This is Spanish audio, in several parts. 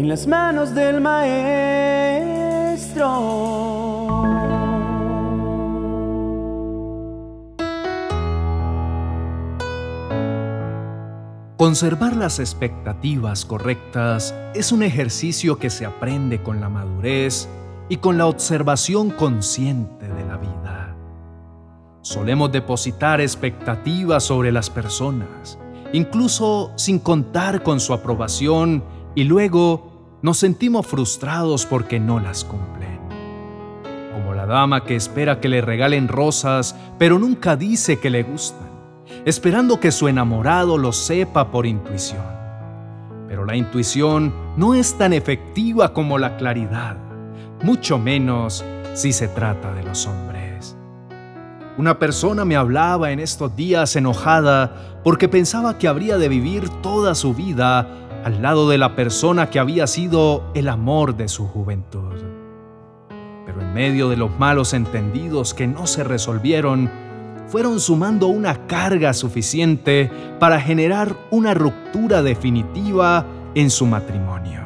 en las manos del Maestro. Conservar las expectativas correctas es un ejercicio que se aprende con la madurez y con la observación consciente de la vida. Solemos depositar expectativas sobre las personas, incluso sin contar con su aprobación, y luego nos sentimos frustrados porque no las cumplen. Como la dama que espera que le regalen rosas, pero nunca dice que le gustan esperando que su enamorado lo sepa por intuición. Pero la intuición no es tan efectiva como la claridad, mucho menos si se trata de los hombres. Una persona me hablaba en estos días enojada porque pensaba que habría de vivir toda su vida al lado de la persona que había sido el amor de su juventud. Pero en medio de los malos entendidos que no se resolvieron, fueron sumando una carga suficiente para generar una ruptura definitiva en su matrimonio.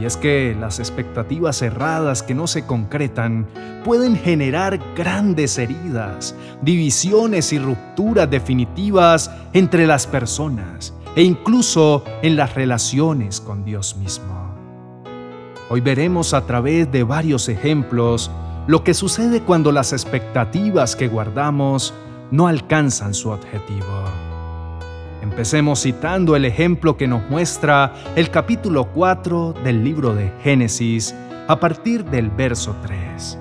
Y es que las expectativas cerradas que no se concretan pueden generar grandes heridas, divisiones y rupturas definitivas entre las personas e incluso en las relaciones con Dios mismo. Hoy veremos a través de varios ejemplos lo que sucede cuando las expectativas que guardamos no alcanzan su objetivo. Empecemos citando el ejemplo que nos muestra el capítulo 4 del libro de Génesis a partir del verso 3.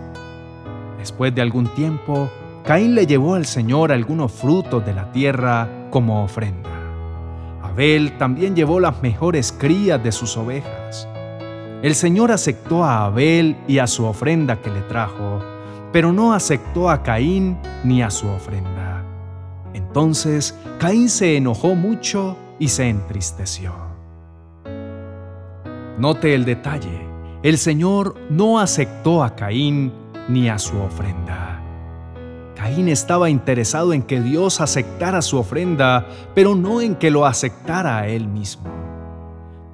Después de algún tiempo, Caín le llevó al Señor algunos frutos de la tierra como ofrenda. Abel también llevó las mejores crías de sus ovejas. El Señor aceptó a Abel y a su ofrenda que le trajo, pero no aceptó a Caín ni a su ofrenda. Entonces Caín se enojó mucho y se entristeció. Note el detalle, el Señor no aceptó a Caín ni a su ofrenda. Caín estaba interesado en que Dios aceptara su ofrenda, pero no en que lo aceptara a él mismo.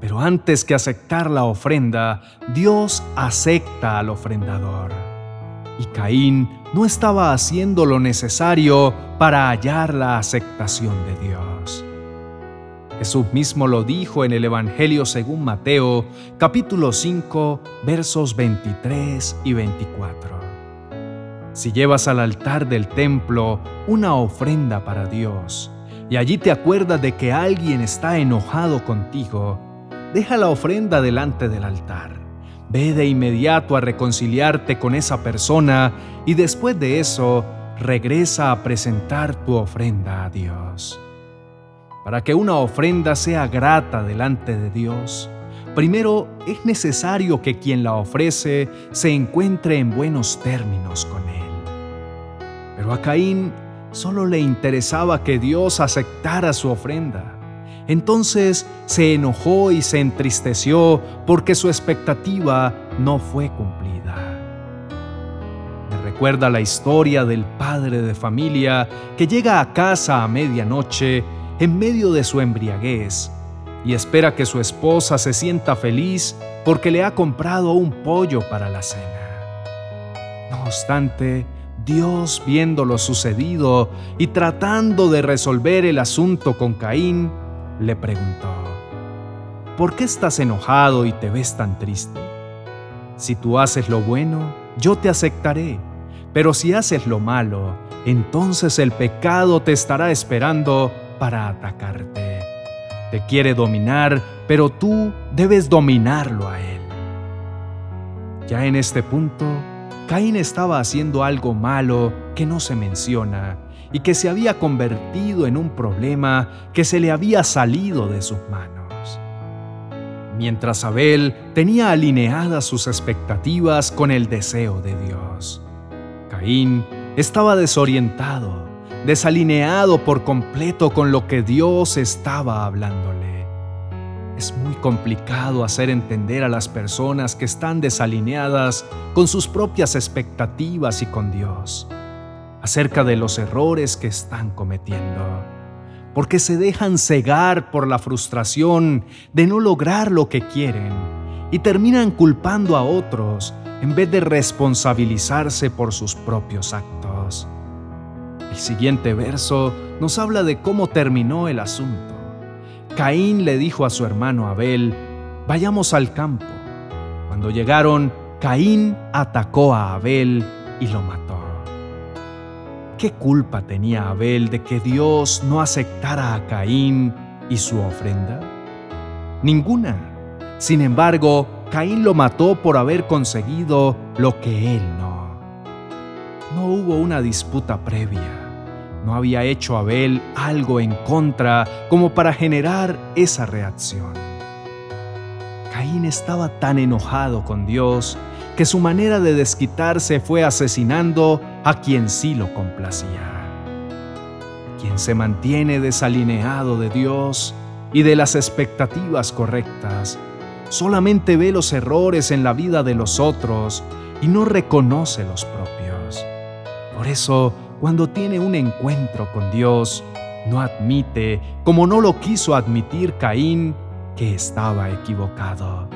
Pero antes que aceptar la ofrenda, Dios acepta al ofrendador. Y Caín no estaba haciendo lo necesario para hallar la aceptación de Dios. Jesús mismo lo dijo en el Evangelio según Mateo, capítulo 5, versos 23 y 24. Si llevas al altar del templo una ofrenda para Dios, y allí te acuerdas de que alguien está enojado contigo, deja la ofrenda delante del altar. Ve de inmediato a reconciliarte con esa persona y después de eso regresa a presentar tu ofrenda a Dios. Para que una ofrenda sea grata delante de Dios, primero es necesario que quien la ofrece se encuentre en buenos términos con Él. Pero a Caín solo le interesaba que Dios aceptara su ofrenda entonces se enojó y se entristeció porque su expectativa no fue cumplida. Me recuerda la historia del padre de familia que llega a casa a medianoche en medio de su embriaguez y espera que su esposa se sienta feliz porque le ha comprado un pollo para la cena. No obstante, Dios viendo lo sucedido y tratando de resolver el asunto con Caín, le preguntó, ¿por qué estás enojado y te ves tan triste? Si tú haces lo bueno, yo te aceptaré, pero si haces lo malo, entonces el pecado te estará esperando para atacarte. Te quiere dominar, pero tú debes dominarlo a él. Ya en este punto, Caín estaba haciendo algo malo que no se menciona y que se había convertido en un problema que se le había salido de sus manos. Mientras Abel tenía alineadas sus expectativas con el deseo de Dios, Caín estaba desorientado, desalineado por completo con lo que Dios estaba hablándole. Es muy complicado hacer entender a las personas que están desalineadas con sus propias expectativas y con Dios acerca de los errores que están cometiendo. porque se dejan cegar por la frustración de no lograr lo que quieren y terminan culpando a otros en vez de responsabilizarse por sus propios actos. El siguiente verso nos habla de cómo terminó el asunto. Caín le dijo a su hermano Abel, vayamos al campo. Cuando llegaron, Caín atacó a Abel y lo mató. ¿Qué culpa tenía Abel de que Dios no aceptara a Caín y su ofrenda? Ninguna. Sin embargo, Caín lo mató por haber conseguido lo que él no. No hubo una disputa previa. No había hecho Abel algo en contra como para generar esa reacción. Caín estaba tan enojado con Dios que su manera de desquitarse fue asesinando a quien sí lo complacía. Quien se mantiene desalineado de Dios y de las expectativas correctas, solamente ve los errores en la vida de los otros y no reconoce los propios. Por eso, cuando tiene un encuentro con Dios, no admite, como no lo quiso admitir Caín, que estaba equivocado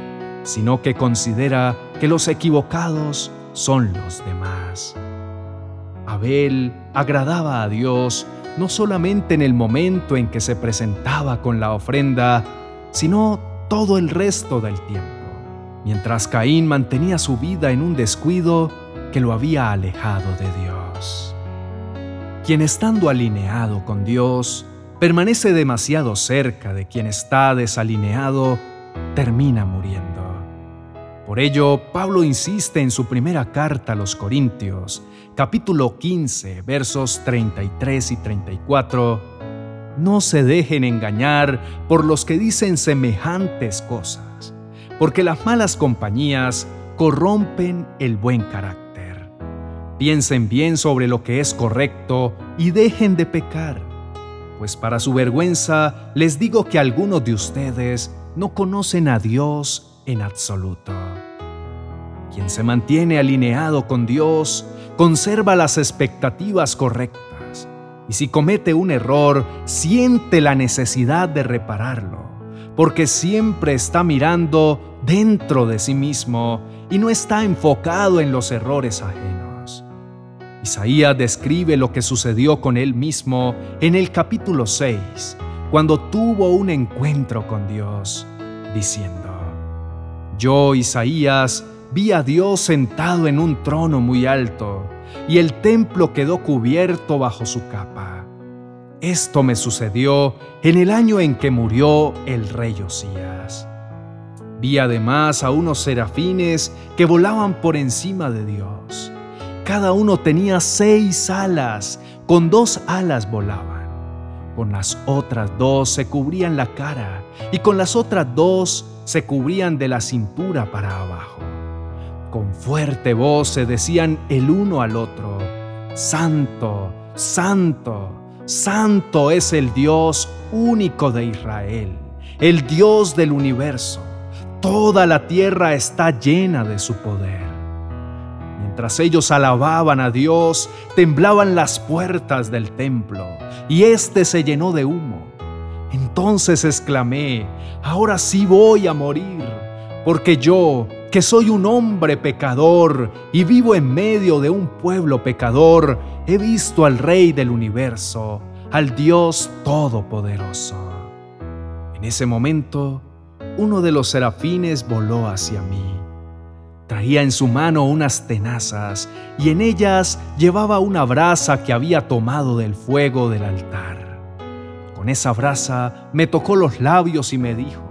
sino que considera que los equivocados son los demás. Abel agradaba a Dios no solamente en el momento en que se presentaba con la ofrenda, sino todo el resto del tiempo, mientras Caín mantenía su vida en un descuido que lo había alejado de Dios. Quien estando alineado con Dios permanece demasiado cerca de quien está desalineado, termina muriendo. Por ello, Pablo insiste en su primera carta a los Corintios, capítulo 15, versos 33 y 34, No se dejen engañar por los que dicen semejantes cosas, porque las malas compañías corrompen el buen carácter. Piensen bien sobre lo que es correcto y dejen de pecar, pues para su vergüenza les digo que algunos de ustedes no conocen a Dios en absoluto. Quien se mantiene alineado con Dios conserva las expectativas correctas y si comete un error siente la necesidad de repararlo, porque siempre está mirando dentro de sí mismo y no está enfocado en los errores ajenos. Isaías describe lo que sucedió con él mismo en el capítulo 6, cuando tuvo un encuentro con Dios, diciendo, yo, Isaías, vi a Dios sentado en un trono muy alto, y el templo quedó cubierto bajo su capa. Esto me sucedió en el año en que murió el rey Osías. Vi además a unos serafines que volaban por encima de Dios. Cada uno tenía seis alas, con dos alas volaban. Con las otras dos se cubrían la cara y con las otras dos se cubrían de la cintura para abajo. Con fuerte voz se decían el uno al otro, Santo, Santo, Santo es el Dios único de Israel, el Dios del universo. Toda la tierra está llena de su poder. Mientras ellos alababan a Dios, temblaban las puertas del templo, y éste se llenó de humo. Entonces exclamé, ahora sí voy a morir, porque yo, que soy un hombre pecador y vivo en medio de un pueblo pecador, he visto al Rey del universo, al Dios Todopoderoso. En ese momento, uno de los serafines voló hacia mí. Traía en su mano unas tenazas y en ellas llevaba una brasa que había tomado del fuego del altar. Con esa brasa me tocó los labios y me dijo,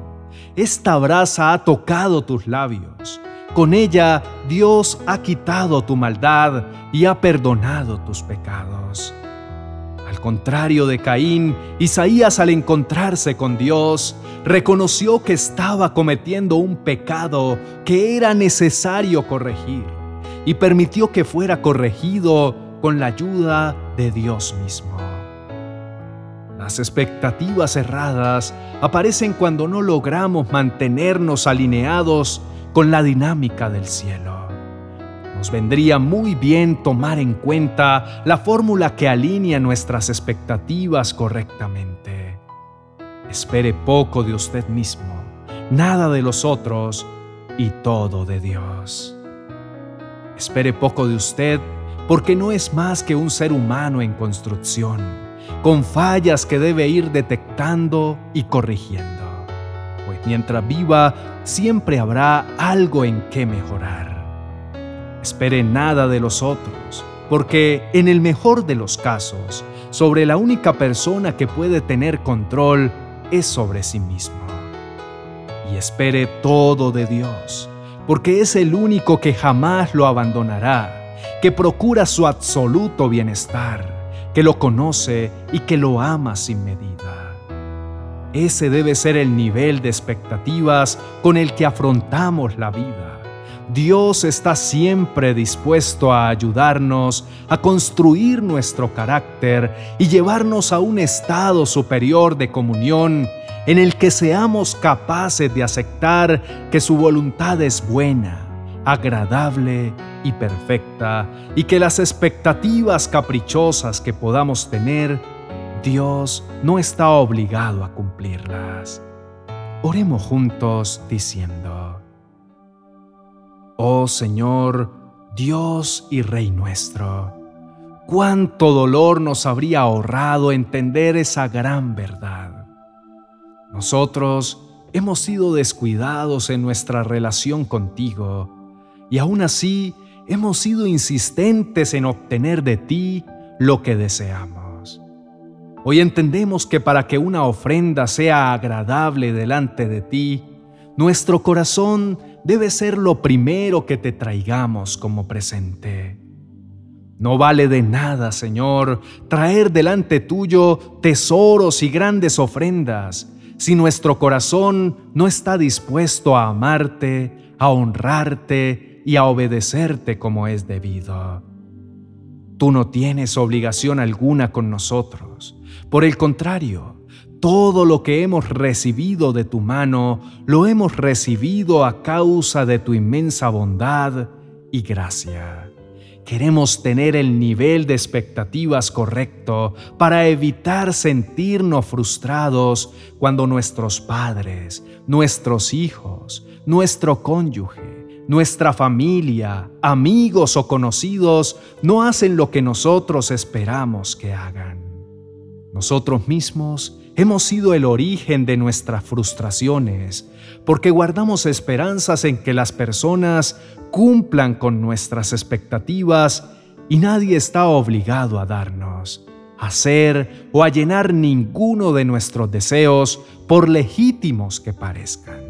esta brasa ha tocado tus labios. Con ella Dios ha quitado tu maldad y ha perdonado tus pecados. Contrario de Caín, Isaías al encontrarse con Dios, reconoció que estaba cometiendo un pecado que era necesario corregir y permitió que fuera corregido con la ayuda de Dios mismo. Las expectativas erradas aparecen cuando no logramos mantenernos alineados con la dinámica del cielo. Vendría muy bien tomar en cuenta la fórmula que alinea nuestras expectativas correctamente. Espere poco de usted mismo, nada de los otros y todo de Dios. Espere poco de usted porque no es más que un ser humano en construcción, con fallas que debe ir detectando y corrigiendo. Pues mientras viva, siempre habrá algo en que mejorar. Espere nada de los otros, porque en el mejor de los casos, sobre la única persona que puede tener control es sobre sí mismo. Y espere todo de Dios, porque es el único que jamás lo abandonará que procura su absoluto bienestar, que lo conoce y que lo ama sin medida. Ese debe ser el nivel de expectativas con el que afrontamos la vida. Dios está siempre dispuesto a ayudarnos a construir nuestro carácter y llevarnos a un estado superior de comunión en el que seamos capaces de aceptar que su voluntad es buena, agradable y perfecta y que las expectativas caprichosas que podamos tener, Dios no está obligado a cumplirlas. Oremos juntos diciendo, Oh Señor, Dios y Rey nuestro, cuánto dolor nos habría ahorrado entender esa gran verdad. Nosotros hemos sido descuidados en nuestra relación contigo y aún así hemos sido insistentes en obtener de ti lo que deseamos. Hoy entendemos que para que una ofrenda sea agradable delante de ti, nuestro corazón debe ser lo primero que te traigamos como presente. No vale de nada, Señor, traer delante tuyo tesoros y grandes ofrendas si nuestro corazón no está dispuesto a amarte, a honrarte y a obedecerte como es debido. Tú no tienes obligación alguna con nosotros. Por el contrario, todo lo que hemos recibido de tu mano lo hemos recibido a causa de tu inmensa bondad y gracia. Queremos tener el nivel de expectativas correcto para evitar sentirnos frustrados cuando nuestros padres, nuestros hijos, nuestro cónyuge, nuestra familia, amigos o conocidos no hacen lo que nosotros esperamos que hagan. Nosotros mismos hemos sido el origen de nuestras frustraciones porque guardamos esperanzas en que las personas cumplan con nuestras expectativas y nadie está obligado a darnos, hacer o a llenar ninguno de nuestros deseos por legítimos que parezcan.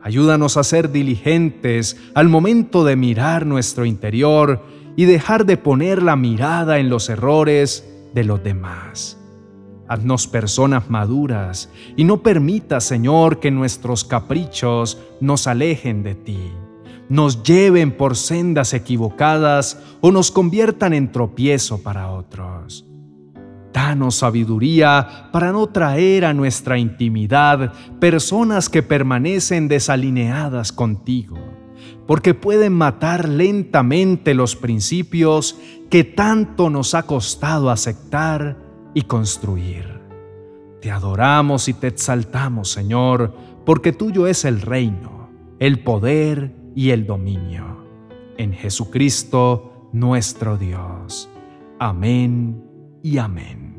Ayúdanos a ser diligentes al momento de mirar nuestro interior y dejar de poner la mirada en los errores de los demás. Haznos personas maduras y no permita, Señor, que nuestros caprichos nos alejen de ti, nos lleven por sendas equivocadas o nos conviertan en tropiezo para otros. Danos sabiduría para no traer a nuestra intimidad personas que permanecen desalineadas contigo, porque pueden matar lentamente los principios que tanto nos ha costado aceptar y construir. Te adoramos y te exaltamos, Señor, porque tuyo es el reino, el poder y el dominio. En Jesucristo nuestro Dios. Amén y amén.